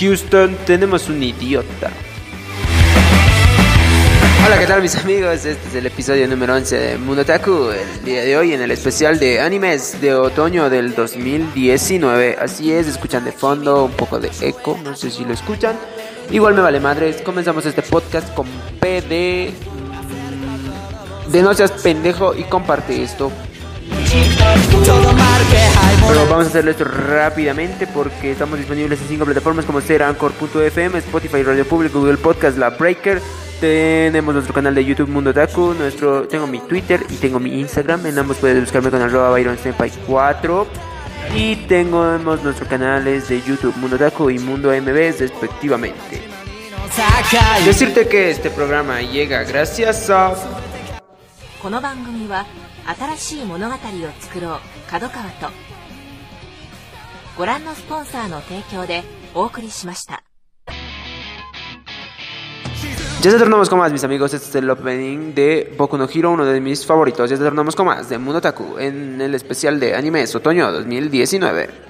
Houston tenemos un idiota. Hola, ¿qué tal mis amigos? Este es el episodio número 11 de Munotaku. El día de hoy en el especial de animes de otoño del 2019. Así es, escuchan de fondo un poco de eco, no sé si lo escuchan. Igual me vale madres. Comenzamos este podcast con P de... De no seas pendejo y comparte esto. Pero vamos a hacerlo esto rápidamente porque estamos disponibles en cinco plataformas como ser Anchor.fm, Spotify, Radio Público, Google Podcast, La Breaker. Tenemos nuestro canal de YouTube Mundo Taku, nuestro, tengo mi Twitter y tengo mi Instagram. En ambos puedes buscarme con arroba Byron 4. Y tenemos nuestros canales de YouTube Mundo Taku y Mundo MB respectivamente. Decirte que este programa llega gracias a... 新しい物語を作ろう角川とご覧のスポンサーの提供でお送りしました Ya se tornamos con más, mis amigos. Este es el opening de Boku no Hero, uno de mis favoritos. Ya se tornamos con más de Mundo Taku en el especial de animes otoño 2019.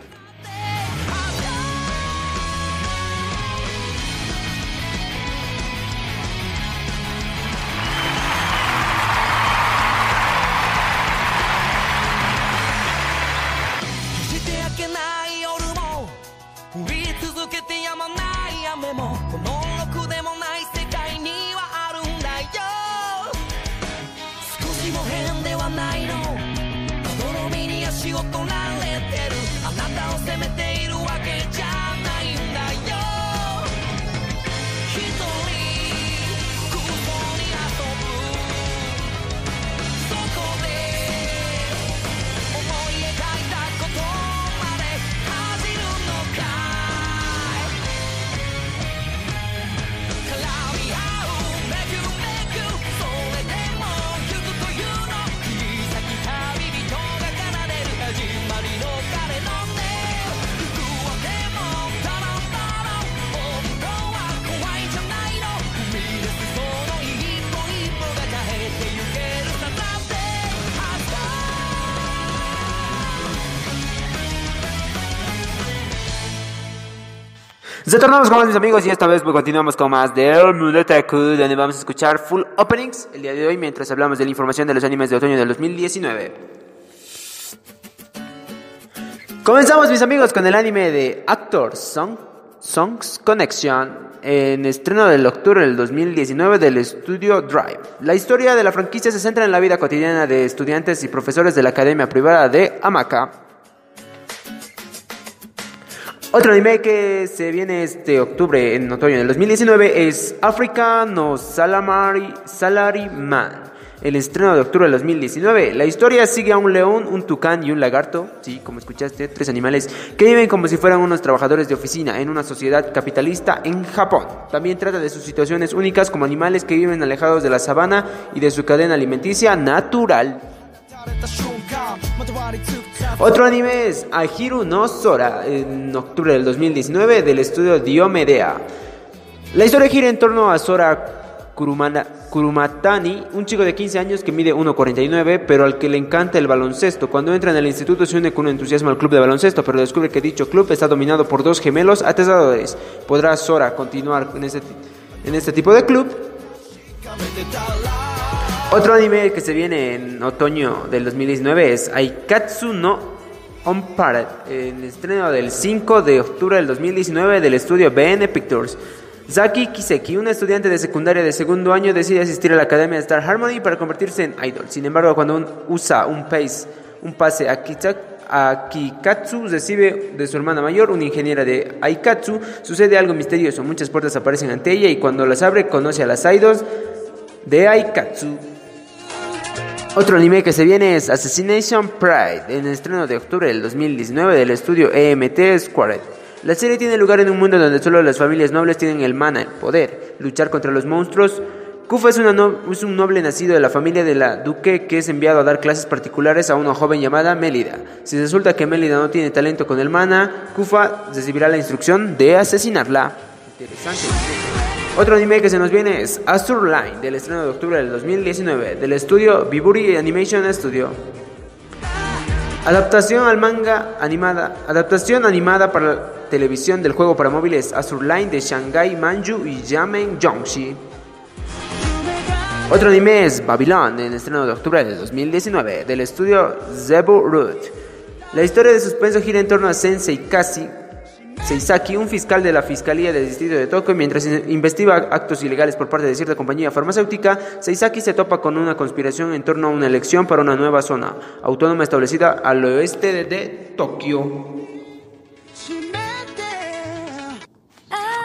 続けてやまない雨もこのろくでもない世界にはあるんだよ。少しも変ではないの。泥みに足を取ら Se tornamos con más, mis amigos, y esta vez pues, continuamos con más de El Mundo Taku, donde vamos a escuchar full openings el día de hoy mientras hablamos de la información de los animes de otoño del 2019. Comenzamos, mis amigos, con el anime de Actor Song, Songs Connection, en estreno del octubre del 2019 del estudio Drive. La historia de la franquicia se centra en la vida cotidiana de estudiantes y profesores de la academia privada de Amaka, otro anime que se viene este octubre en otoño del 2019 es Africa no Salamari, Salaryman. El estreno de octubre del 2019. La historia sigue a un león, un tucán y un lagarto, sí, como escuchaste, tres animales que viven como si fueran unos trabajadores de oficina en una sociedad capitalista en Japón. También trata de sus situaciones únicas como animales que viven alejados de la sabana y de su cadena alimenticia natural. Otro anime es Ahiru no Sora, en octubre del 2019, del estudio Diomedea. La historia gira en torno a Sora Kurumana- Kurumatani, un chico de 15 años que mide 1,49, pero al que le encanta el baloncesto. Cuando entra en el instituto se une con entusiasmo al club de baloncesto, pero descubre que dicho club está dominado por dos gemelos atesadores. ¿Podrá Sora continuar en este, en este tipo de club? Otro anime que se viene en otoño del 2019 es Aikatsu no Unpaired, en estreno del 5 de octubre del 2019 del estudio BN Pictures. Zaki Kiseki, una estudiante de secundaria de segundo año, decide asistir a la academia de Star Harmony para convertirse en idol. Sin embargo, cuando usa un, pace, un pase a, Kita- a Kikatsu, recibe de su hermana mayor, una ingeniera de Aikatsu, sucede algo misterioso. Muchas puertas aparecen ante ella y cuando las abre conoce a las idols de Aikatsu. Otro anime que se viene es Assassination Pride, en estreno de octubre del 2019 del estudio EMT Squared. La serie tiene lugar en un mundo donde solo las familias nobles tienen el mana, el poder, luchar contra los monstruos. Kufa es, no- es un noble nacido de la familia de la duque que es enviado a dar clases particulares a una joven llamada Mélida. Si resulta que Mélida no tiene talento con el mana, Kufa recibirá la instrucción de asesinarla. Interesante. Otro anime que se nos viene es Azure Line, del estreno de octubre del 2019, del estudio Viburi Animation Studio. Adaptación al manga animada. Adaptación animada para televisión del juego para móviles Azur Line de Shanghai Manju y Yamen Yongxi. Otro anime es Babylon, en estreno de octubre de 2019, del estudio Zebu Root. La historia de suspenso gira en torno a Sensei Kasi Seisaki, un fiscal de la Fiscalía del Distrito de Tokio, mientras investiga actos ilegales por parte de cierta compañía farmacéutica, Seisaki se topa con una conspiración en torno a una elección para una nueva zona autónoma establecida al oeste de, de Tokio.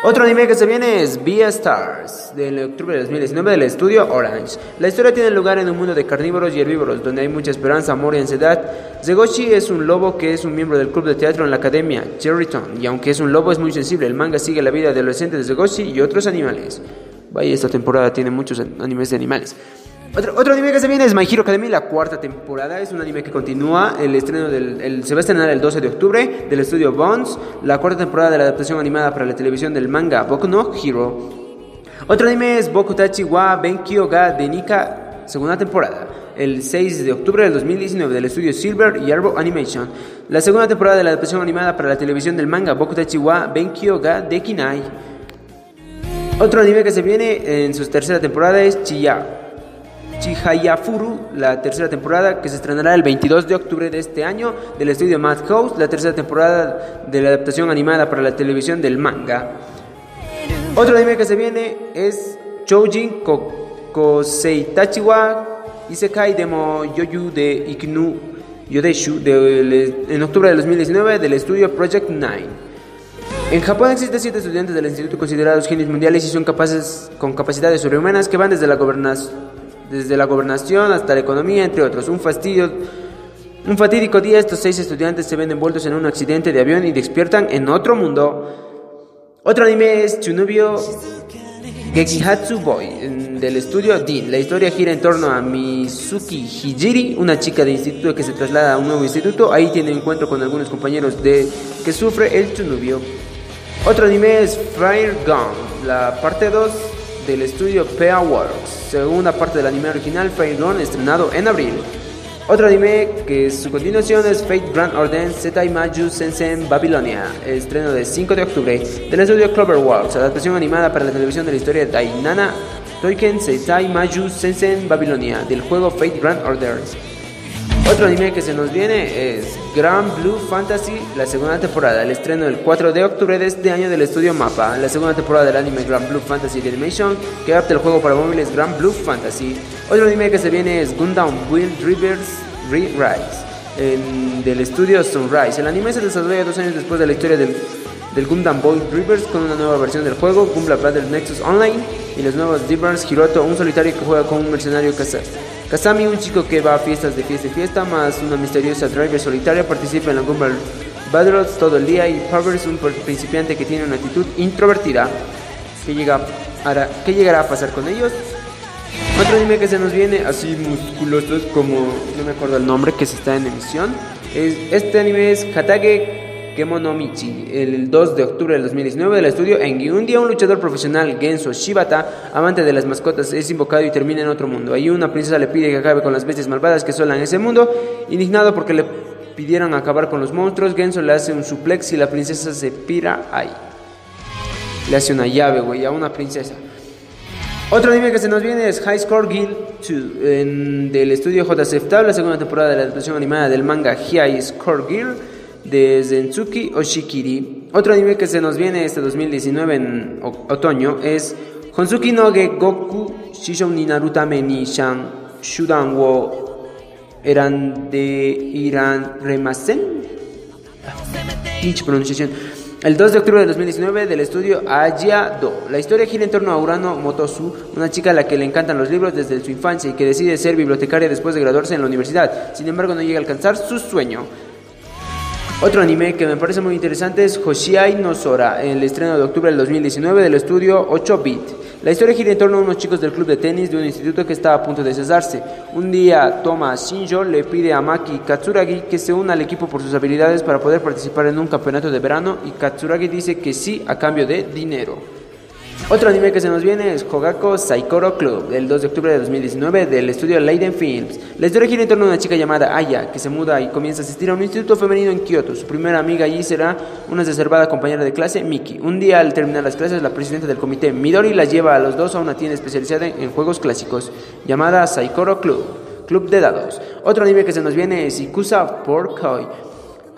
Otro anime que se viene es Stars, del octubre de 2019 del estudio Orange. La historia tiene lugar en un mundo de carnívoros y herbívoros, donde hay mucha esperanza, amor y ansiedad. Zegoshi es un lobo que es un miembro del club de teatro en la academia, Cherryton, y aunque es un lobo es muy sensible, el manga sigue la vida adolescente de Zegoshi y otros animales. Vaya, esta temporada tiene muchos animes de animales. Otro, anime que se viene es My Hero Academy, la cuarta temporada. Es un anime que continúa. El estreno del, se va a estrenar el 12 de octubre del estudio Bones. La cuarta temporada de la adaptación animada para la televisión del manga Boku no Hero. Otro anime es Boku Tachi wa Benkyo ga Denika, segunda temporada. El 6 de octubre del 2019 del estudio Silver y Arrow Animation. La segunda temporada de la adaptación animada para la televisión del manga Boku Tachi wa Benkyo ga Dekinai. Otro anime que se viene en su tercera temporada es Chiya Chihayafuru, la tercera temporada que se estrenará el 22 de octubre de este año del estudio Madhouse, la tercera temporada de la adaptación animada para la televisión del manga. Otro anime que se viene es Choujin Kosei Tachiwa Isekai Demo Yoyu de Iknu Yodeshu en octubre de 2019 del estudio Project 9. En Japón existen siete estudiantes del instituto considerados genios mundiales y son capaces con capacidades sobrehumanas que van desde la gobernación desde la gobernación hasta la economía, entre otros. Un fastidio. Un fatídico día estos seis estudiantes se ven envueltos en un accidente de avión y despiertan en otro mundo. Otro anime es Chunubyo Gekihatsu Boy del estudio Dean. La historia gira en torno a Mizuki Hijiri, una chica de instituto que se traslada a un nuevo instituto. Ahí tiene encuentro con algunos compañeros de que sufre el Chunubyo. Otro anime es Fire Gun, la parte 2 del estudio PA Works, segunda parte del anime original Fate Run estrenado en abril. Otro anime que su continuación es Fate Grand Order Setai Maju Sensen Babylonia, estreno del 5 de octubre del estudio Cloverworks, adaptación animada para la televisión de la historia de Dainana Toiken Setai Maju Sensen Babylonia del juego Fate Grand Order. Otro anime que se nos viene es Grand Blue Fantasy, la segunda temporada, el estreno el 4 de octubre de este año del estudio Mapa, la segunda temporada del anime Grand Blue Fantasy Animation, que adapta el juego para móviles Grand Blue Fantasy. Otro anime que se viene es Gundam Wild Rivers Re-Rise, del estudio Sunrise. El anime se desarrolla dos años después de la historia del, del Gundam Boy Rivers con una nueva versión del juego, Gundam Brothers Nexus Online, y los nuevos Divers Hiroto, un solitario que juega con un mercenario casado. Kasami, un chico que va a fiestas de fiesta y fiesta, más una misteriosa driver solitaria, participa en la Gumball Battles todo el día y Power es un principiante que tiene una actitud introvertida. ¿Qué, llega ¿Qué llegará a pasar con ellos? Otro anime que se nos viene así musculosos como, no me acuerdo el nombre, que se está en emisión. Es, este anime es Hatage Kemonomichi, el 2 de octubre del 2019 del estudio Engi. Un día un luchador profesional, Genso Shibata, amante de las mascotas, es invocado y termina en otro mundo. Ahí una princesa le pide que acabe con las bestias malvadas que en ese mundo. Indignado porque le pidieron acabar con los monstruos, Genso le hace un suplex y la princesa se pira ahí. Le hace una llave, güey, a una princesa. Otro anime que se nos viene es High Score Guild 2, del estudio JCF la segunda temporada de la adaptación animada del manga High Score Guild de Zensuki Oshikiri. Otro anime que se nos viene este 2019 en otoño es Honsuki no Ge Goku Shishon ni Narutame ni Shan Shudan wo Eran de Iran Remasen. pronunciación. El 2 de octubre de 2019 del estudio Aya Do. La historia gira en torno a Urano Motosu, una chica a la que le encantan los libros desde su infancia y que decide ser bibliotecaria después de graduarse en la universidad. Sin embargo, no llega a alcanzar su sueño. Otro anime que me parece muy interesante es Hoshiai no Sora, el estreno de octubre del 2019 del estudio 8-bit. La historia gira en torno a unos chicos del club de tenis de un instituto que está a punto de cesarse. Un día, Toma Shinjo le pide a Maki Katsuragi que se una al equipo por sus habilidades para poder participar en un campeonato de verano y Katsuragi dice que sí a cambio de dinero. Otro anime que se nos viene es Hogako Saikoro Club, del 2 de octubre de 2019, del estudio Leiden Films. La historia gira en torno a una chica llamada Aya, que se muda y comienza a asistir a un instituto femenino en Kioto. Su primera amiga allí será una reservada compañera de clase, Miki. Un día, al terminar las clases, la presidenta del comité, Midori, la lleva a los dos a una tienda especializada en juegos clásicos, llamada Saikoro Club, Club de Dados. Otro anime que se nos viene es Ikusa Porkoi,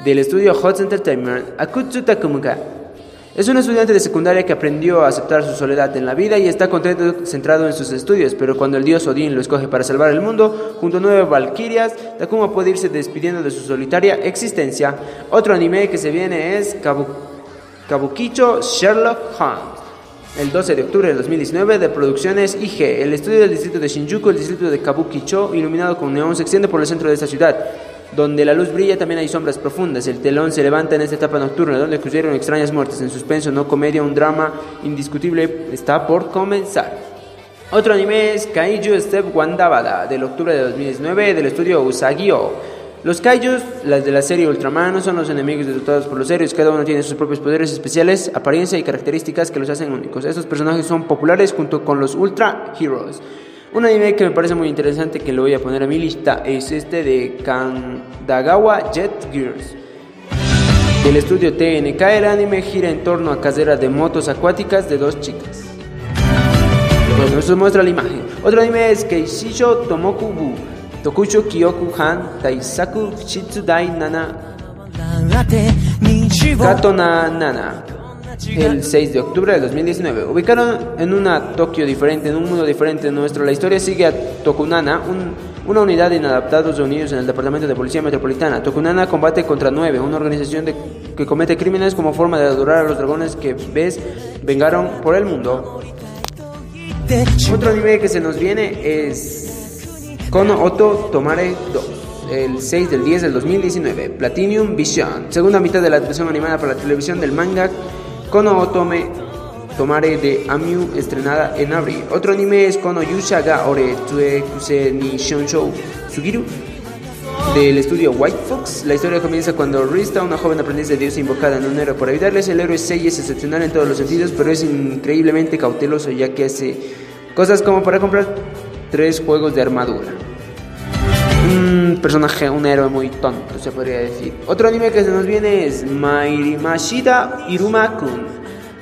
del estudio Hot Entertainment, Akutsu Takumuka. Es un estudiante de secundaria que aprendió a aceptar su soledad en la vida y está contento centrado en sus estudios, pero cuando el dios Odín lo escoge para salvar el mundo, junto a nueve valquirias, Takuma puede irse despidiendo de su solitaria existencia. Otro anime que se viene es Kabu Kabukicho Sherlock Holmes. El 12 de octubre de 2019 de Producciones IG, el estudio del distrito de Shinjuku, el distrito de Kabukicho, iluminado con neón, se extiende por el centro de esta ciudad. Donde la luz brilla también hay sombras profundas. El telón se levanta en esta etapa nocturna donde ocurrieron extrañas muertes. En suspenso, no comedia, un drama indiscutible está por comenzar. Otro anime es Kaiju Step Wandabada del octubre de 2019 del estudio Usagio. Los kaijus, las de la serie Ultraman, no son los enemigos derrotados por los héroes, cada uno tiene sus propios poderes especiales, apariencia y características que los hacen únicos. Estos personajes son populares junto con los Ultra Heroes. Un anime que me parece muy interesante que lo voy a poner a mi lista es este de Kandagawa Jet Gears. Del estudio TNK, el anime gira en torno a carreras de motos acuáticas de dos chicas. Bueno, eso muestra la imagen. Otro anime es Keishisho Tomokubu, Tokusho Kyoku Han, Taisaku Shitsudai Nana, Katona Nana el 6 de octubre de 2019. Ubicaron en una Tokio diferente, en un mundo diferente nuestro, la historia sigue a Tokunana, una unidad de inadaptados reunidos en el Departamento de Policía Metropolitana. Tokunana combate contra Nueve, una organización de, que comete crímenes como forma de adorar a los dragones que ves vengaron por el mundo. Otro anime que se nos viene es Kono Oto Tomare 2 el 6 del 10 del 2019, Platinum Vision, segunda mitad de la adaptación animada para la televisión del manga Kono Otome Tomare de Amyu, estrenada en abril. Otro anime es Kono Yusha ga Ore Tsue Kuse ni Shonshou Sugiru del estudio White Fox. La historia comienza cuando Rista, una joven aprendiz de Dios invocada en un héroe por ayudarles. El héroe Sei es excepcional en todos los sentidos, pero es increíblemente cauteloso ya que hace cosas como para comprar tres juegos de armadura. Personaje, un héroe muy tonto, se podría decir. Otro anime que se nos viene es Mashida Iruma-kun,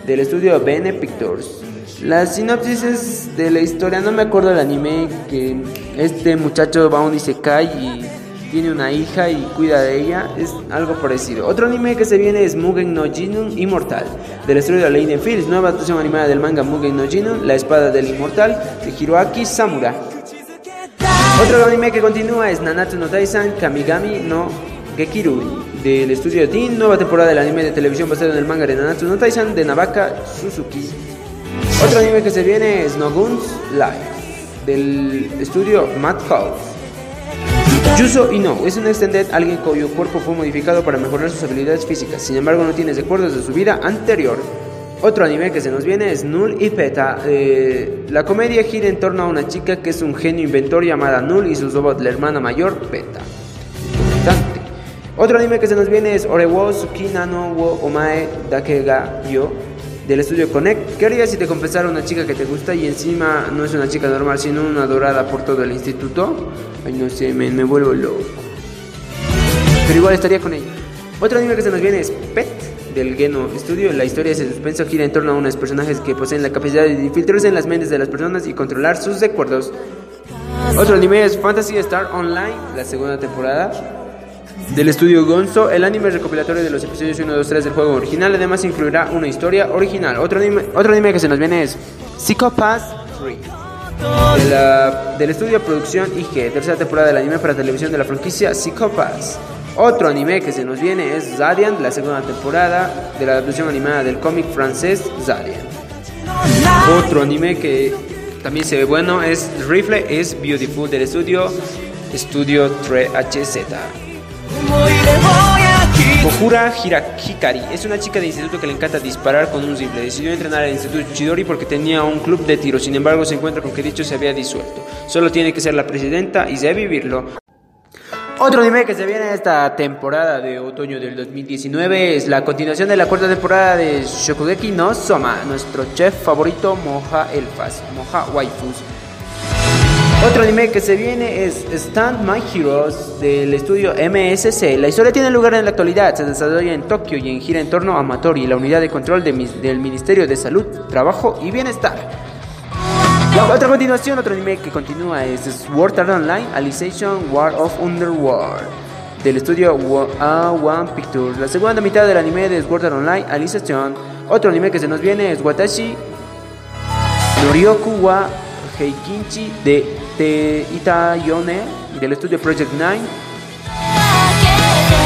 del estudio Bene Pictures. La sinopsis es de la historia, no me acuerdo del anime, que este muchacho va a un Isekai y tiene una hija y cuida de ella, es algo parecido. Otro anime que se viene es Mugen no Jinun Inmortal, del estudio Lane Fields, nueva adaptación animada del manga Mugen no Jinun, La espada del inmortal, de Hiroaki Samura. Otro anime que continúa es Nanatsu no Taizan Kamigami no Gekiru del estudio Teen, nueva temporada del anime de televisión basado en el manga de Nanatsu no Taizan de Nabaka Suzuki. Otro anime que se viene es Nogun's Life del estudio Madhouse. Yuso Ino es un extended, alguien cuyo cuerpo fue modificado para mejorar sus habilidades físicas, sin embargo no tiene recuerdos de su vida anterior. Otro anime que se nos viene es Null y Peta. Eh, la comedia gira en torno a una chica que es un genio inventor llamada Null y su robot, la hermana mayor, Peta. Importante. Otro anime que se nos viene es Orewo Tsukina no wo Omae Dake ga Yo del estudio Connect. ¿Qué harías si te confesara una chica que te gusta y encima no es una chica normal, sino una adorada por todo el instituto? Ay, no sé, me, me vuelvo loco. Pero igual estaría con ella. Otro anime que se nos viene es Pet del Geno Studio. La historia de suspenso gira en torno a unos personajes que poseen la capacidad de infiltrarse en las mentes de las personas y controlar sus recuerdos. Otro anime es Fantasy Star Online, la segunda temporada. Del estudio Gonzo, el anime recopilatorio de los episodios 1, 2, 3 del juego original. Además, incluirá una historia original. Otro anime, otro anime que se nos viene es Psychopath 3. De la, del estudio Producción IG, tercera temporada del anime para televisión de la franquicia Psychopaths. Otro anime que se nos viene es Zadian, la segunda temporada de la adaptación animada del cómic francés Zadian. Otro anime que también se ve bueno es Rifle is Beautiful del estudio Studio 3HZ. Kokura Hikari es una chica de instituto que le encanta disparar con un rifle. Decidió entrenar al Instituto Chidori porque tenía un club de tiro. Sin embargo, se encuentra con que dicho se había disuelto. Solo tiene que ser la presidenta y debe vivirlo. Otro anime que se viene esta temporada de otoño del 2019 es la continuación de la cuarta temporada de Shokugeki no Soma, nuestro chef favorito Moja Elfas, Moja Waifus. Otro anime que se viene es Stand My Heroes del estudio MSC. La historia tiene lugar en la actualidad, se desarrolla en Tokio y en gira en torno a Matori, la unidad de control de, del Ministerio de Salud, Trabajo y Bienestar. Otra continuación, otro anime que continúa es Sword Art Online Alicization War of Underworld del estudio A1 Pictures. La segunda mitad del anime de Sword Art Online Alicization. Otro anime que se nos viene es Watashi Norioku wa Heikinchi de Itayone del estudio Project 9.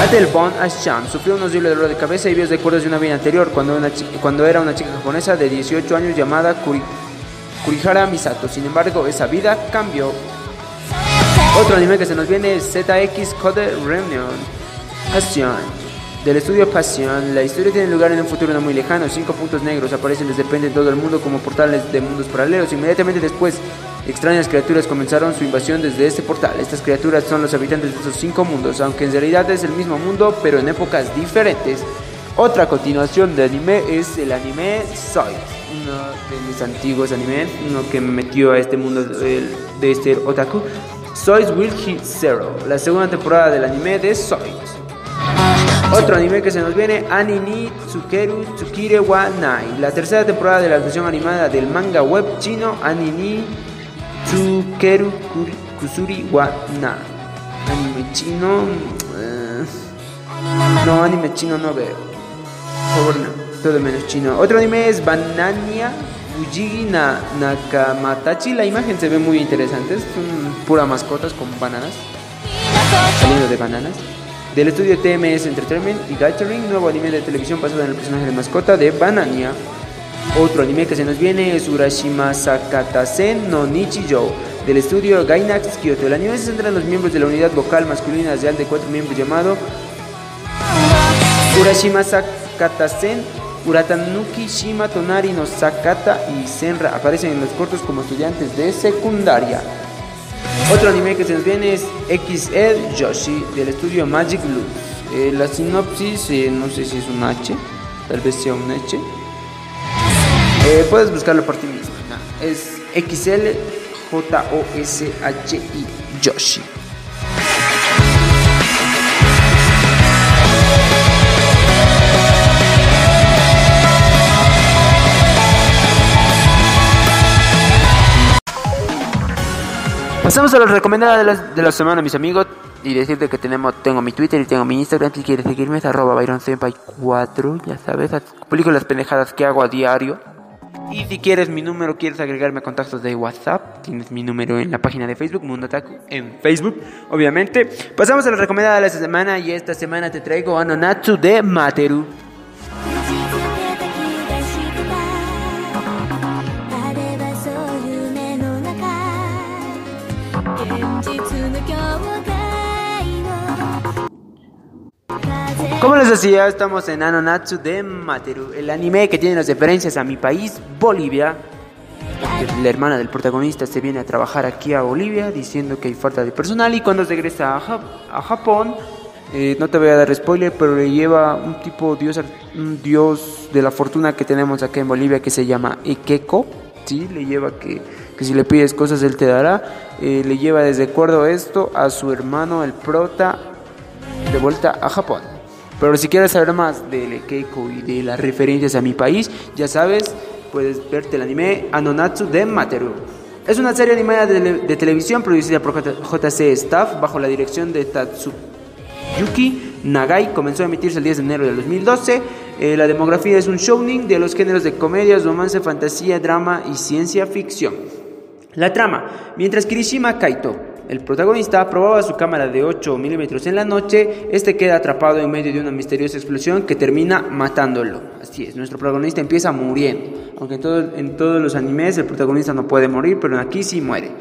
Adelbon Asham sufrió un horrible dolor de cabeza y vio recuerdos de una vida anterior cuando, era una chica japonesa de 18 años llamada Kuri Kurihara Misato. Sin embargo, esa vida cambió. Otro anime que se nos viene es ZX Code Reunion Passion. Del estudio Passion, la historia tiene lugar en un futuro no muy lejano. Cinco puntos negros aparecen desde en todo el mundo como portales de mundos paralelos. Inmediatamente después, extrañas criaturas comenzaron su invasión desde este portal. Estas criaturas son los habitantes de esos cinco mundos, aunque en realidad es el mismo mundo, pero en épocas diferentes. Otra continuación de anime es el anime Soy, uno de mis antiguos animes, uno que me metió a este mundo de, este otaku. Soy Will Hit Zero, la segunda temporada del anime de Soy. Otro anime que se nos viene, Anini Tsukeru Tsukire wa Nai, la tercera temporada de la versión animada del manga web chino Anini Tsukeru Kusuri wa Na. Anime chino. Eh, no, anime chino no veo favor, no. Todo menos chino. Otro anime es Banania Fujigi na Nakamatachi. La imagen se ve muy interesante. Son puras mascotas con bananas. Saliendo de bananas. Del estudio TMS Entertainment y Gathering, nuevo anime de televisión basado en el personaje de mascota de Banania. Otro anime que se nos viene es Urashima Sakatasen no Nichijou del estudio Gainax Kyoto. El anime se centra en los miembros de la unidad vocal masculina real de cuatro miembros llamado Urashima Sakatasen Katasen, Uratanuki, Shima, Tonari, no Sakata y Senra aparecen en los cortos como estudiantes de secundaria. Otro anime que se nos viene es XL Yoshi del estudio Magic Blue. Eh, la sinopsis, eh, no sé si es un H, tal vez sea un H. Eh, puedes buscarlo por ti mismo. es XL J-O-S-H-I Yoshi. Pasamos a los recomendadas de la, de la semana, mis amigos. Y decirte que tenemos, tengo mi Twitter y tengo mi Instagram. Si quieres seguirme, es arroba byronsenpai4. Ya sabes, publico las pendejadas que hago a diario. Y si quieres mi número, quieres agregarme a contactos de WhatsApp, tienes mi número en la página de Facebook, Mundo en Facebook, obviamente. Pasamos a la recomendada de la semana y esta semana te traigo Anonatsu de Materu. Como les decía, estamos en Anonatsu de Materu, el anime que tiene las referencias a mi país, Bolivia. La hermana del protagonista se viene a trabajar aquí a Bolivia diciendo que hay falta de personal y cuando regresa a, Japón, eh, no te voy a dar spoiler, pero le lleva un tipo dios, dios de la fortuna que tenemos acá en Bolivia que se llama Ikeko. Sí, le lleva que, que si le pides cosas él te dará. Eh, le lleva desde acuerdo esto a su hermano el prota de vuelta a Japón. Pero si quieres saber más del Keiko y de las referencias a mi país, ya sabes, puedes verte el anime Anonatsu de Materu. Es una serie animada de, televisión producida por JC Staff bajo la dirección de Tatsuyuki Nagai. Comenzó a emitirse el 10 de enero del 2012. Eh, la demografía es un shounen de los géneros de comedia, romance, fantasía, drama y ciencia ficción. La trama. Mientras Kirishima Kaito el protagonista probaba su cámara de 8 milímetros en la noche, este queda atrapado en medio de una misteriosa explosión que termina matándolo. Así es, nuestro protagonista empieza muriendo, aunque todo, en todos los animes el protagonista no puede morir, pero aquí sí muere.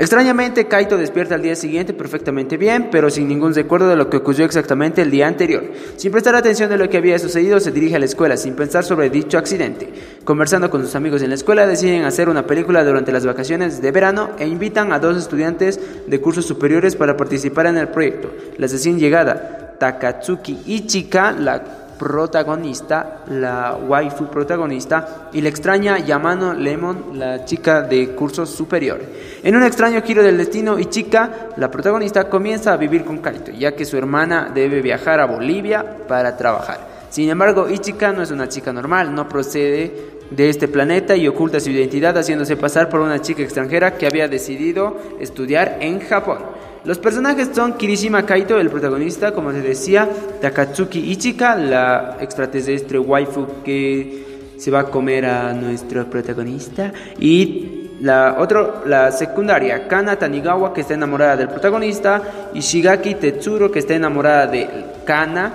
Extrañamente, Kaito despierta al día siguiente perfectamente bien, pero sin ningún recuerdo de lo que ocurrió exactamente el día anterior. Sin prestar atención de lo que había sucedido, se dirige a la escuela sin pensar sobre dicho accidente. Conversando con sus amigos en la escuela, deciden hacer una película durante las vacaciones de verano e invitan a dos estudiantes de cursos superiores para participar en el proyecto. La recién llegada Takatsuki Ichika, la protagonista, la waifu protagonista, y la extraña Yamano Lemon, la chica de curso superior. En un extraño giro del destino, Ichika, la protagonista, comienza a vivir con Kaito, ya que su hermana debe viajar a Bolivia para trabajar. Sin embargo, Ichika no es una chica normal, no procede de este planeta y oculta su identidad haciéndose pasar por una chica extranjera que había decidido estudiar en Japón. Los personajes son Kirishima Kaito, el protagonista, como se decía, Takatsuki Ichika, la extraterrestre waifu que se va a comer a nuestro protagonista, y la otra, la secundaria, Kana Tanigawa, que está enamorada del protagonista, y Shigaki Tetsuro, que está enamorada de Kana,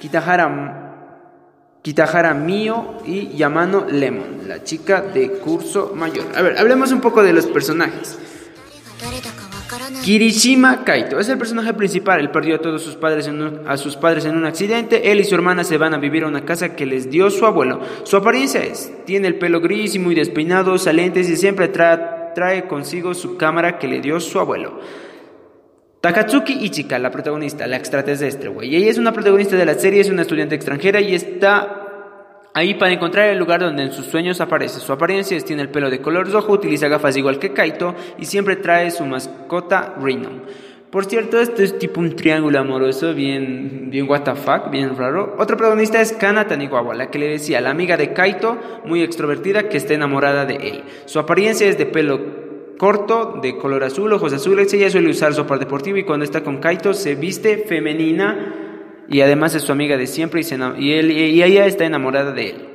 Kitahara, Kitahara Mio y Yamano Lemon, la chica de curso mayor. A ver, hablemos un poco de los personajes. Kirishima Kaito es el personaje principal. Él perdió a todos sus padres en un, a sus padres en un accidente. Él y su hermana se van a vivir a una casa que les dio su abuelo. Su apariencia es: tiene el pelo gris y muy despeinado, usa lentes y siempre trae consigo su cámara que le dio su abuelo. Takatsuki Ichika, la protagonista, la extraterrestre, güey. Ella es una protagonista de la serie, es una estudiante extranjera y está Ahí para encontrar el lugar donde en sus sueños aparece. Su apariencia tiene el pelo de color rojo, utiliza gafas igual que Kaito y siempre trae su mascota Rhino. Por cierto, esto es tipo un triángulo amoroso, bien, bien what the fuck, bien raro. Otra protagonista es Kana Tanigawa, la que le decía, la amiga de Kaito, muy extrovertida, que está enamorada de él. Su apariencia es de pelo corto, de color azul, ojos azules. Ella suele usar sopa deportivo y cuando está con Kaito se viste femenina y además es su amiga de siempre y, él, y ella está enamorada de él.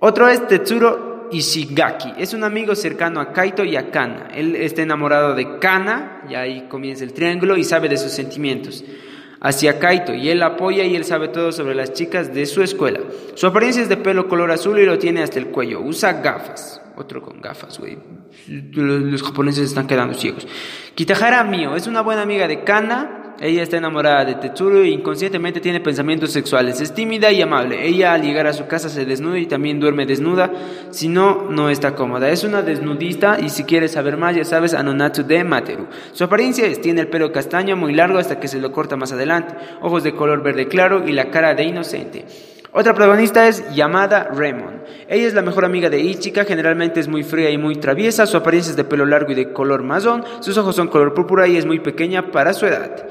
Otro es Tetsuro Ishigaki, es un amigo cercano a Kaito y a Kana. Él está enamorado de Kana, y ahí comienza el triángulo, y sabe de sus sentimientos hacia Kaito y él apoya y él sabe todo sobre las chicas de su escuela. Su apariencia es de pelo color azul y lo tiene hasta el cuello. Usa gafas. Otro con gafas, güey. Los, japoneses están quedando ciegos. Kitahara Mio es una buena amiga de Kana ella está enamorada de Tetsuro e inconscientemente tiene pensamientos sexuales. Es tímida y amable. Ella al llegar a su casa se desnuda y también duerme desnuda. Si no, no está cómoda. Es una desnudista y si quieres saber más, ya sabes, Anonatsu de Materu. Su apariencia es, tiene el pelo castaño muy largo hasta que se lo corta más adelante, ojos de color verde claro y la cara de inocente. Otra protagonista es llamada Remon. Ella es la mejor amiga de Ichika, generalmente es muy fría y muy traviesa, su apariencia es de pelo largo y de color marrón, sus ojos son color púrpura y es muy pequeña para su edad.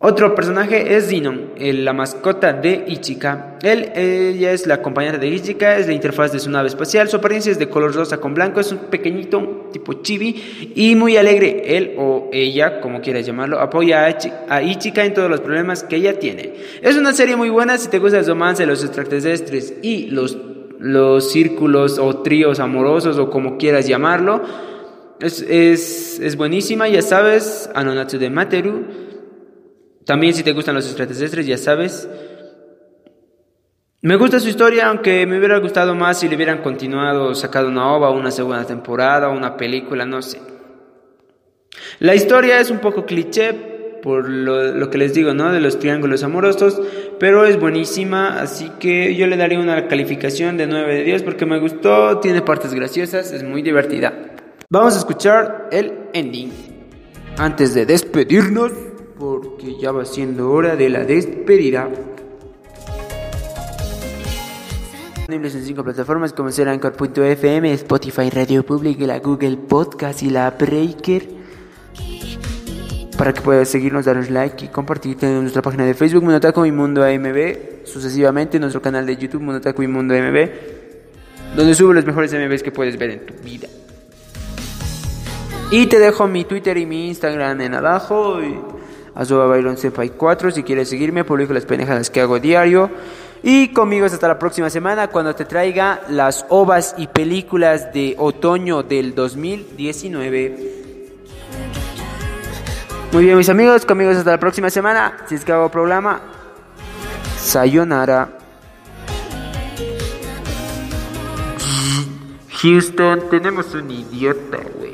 Otro personaje es Zinon, la mascota de Ichika. Él, ella es la acompañante de Ichika, es la interfaz de su nave espacial. Su apariencia es de color rosa con blanco, es un pequeñito tipo chibi y muy alegre. Él o ella, como quieras llamarlo, apoya a Ichika en todos los problemas que ella tiene. Es una serie muy buena si te gusta el romance, los extraterrestres y los, los círculos o tríos amorosos o como quieras llamarlo. Es, es, es buenísima, ya sabes, Anonatsu de Materu. También si te gustan los extraterrestres, ya sabes. Me gusta su historia, aunque me hubiera gustado más si le hubieran continuado, sacado una ova, una segunda temporada, una película, no sé. La historia es un poco cliché, por lo, que les digo, ¿no? De los triángulos amorosos, pero es buenísima, así que yo le daría una calificación de 9 de 10 porque me gustó, tiene partes graciosas, es muy divertida. Vamos a escuchar el ending. Antes de despedirnos porque ya va siendo hora de la despedida. Disponibles en cinco plataformas como será Anchor.fm, Spotify, Radio Public, la Google Podcast y la Breaker. Para que puedas seguirnos, darnos like y compartir en nuestra página de Facebook Monotaco y Mundo AMB, sucesivamente en nuestro canal de YouTube Monotaco y Mundo AMB, donde subo los mejores AMBs que puedes ver en tu vida. Y te dejo mi Twitter y mi Instagram en abajo. Y arroba Byron 4 si quieres seguirme, publico las pendejadas que hago diario. Y conmigo hasta la próxima semana cuando te traiga las ovas y películas de otoño del 2019. Muy bien mis amigos, conmigo hasta la próxima semana. Si es que hago programa, sayonara. Houston, tenemos un idiota, güey.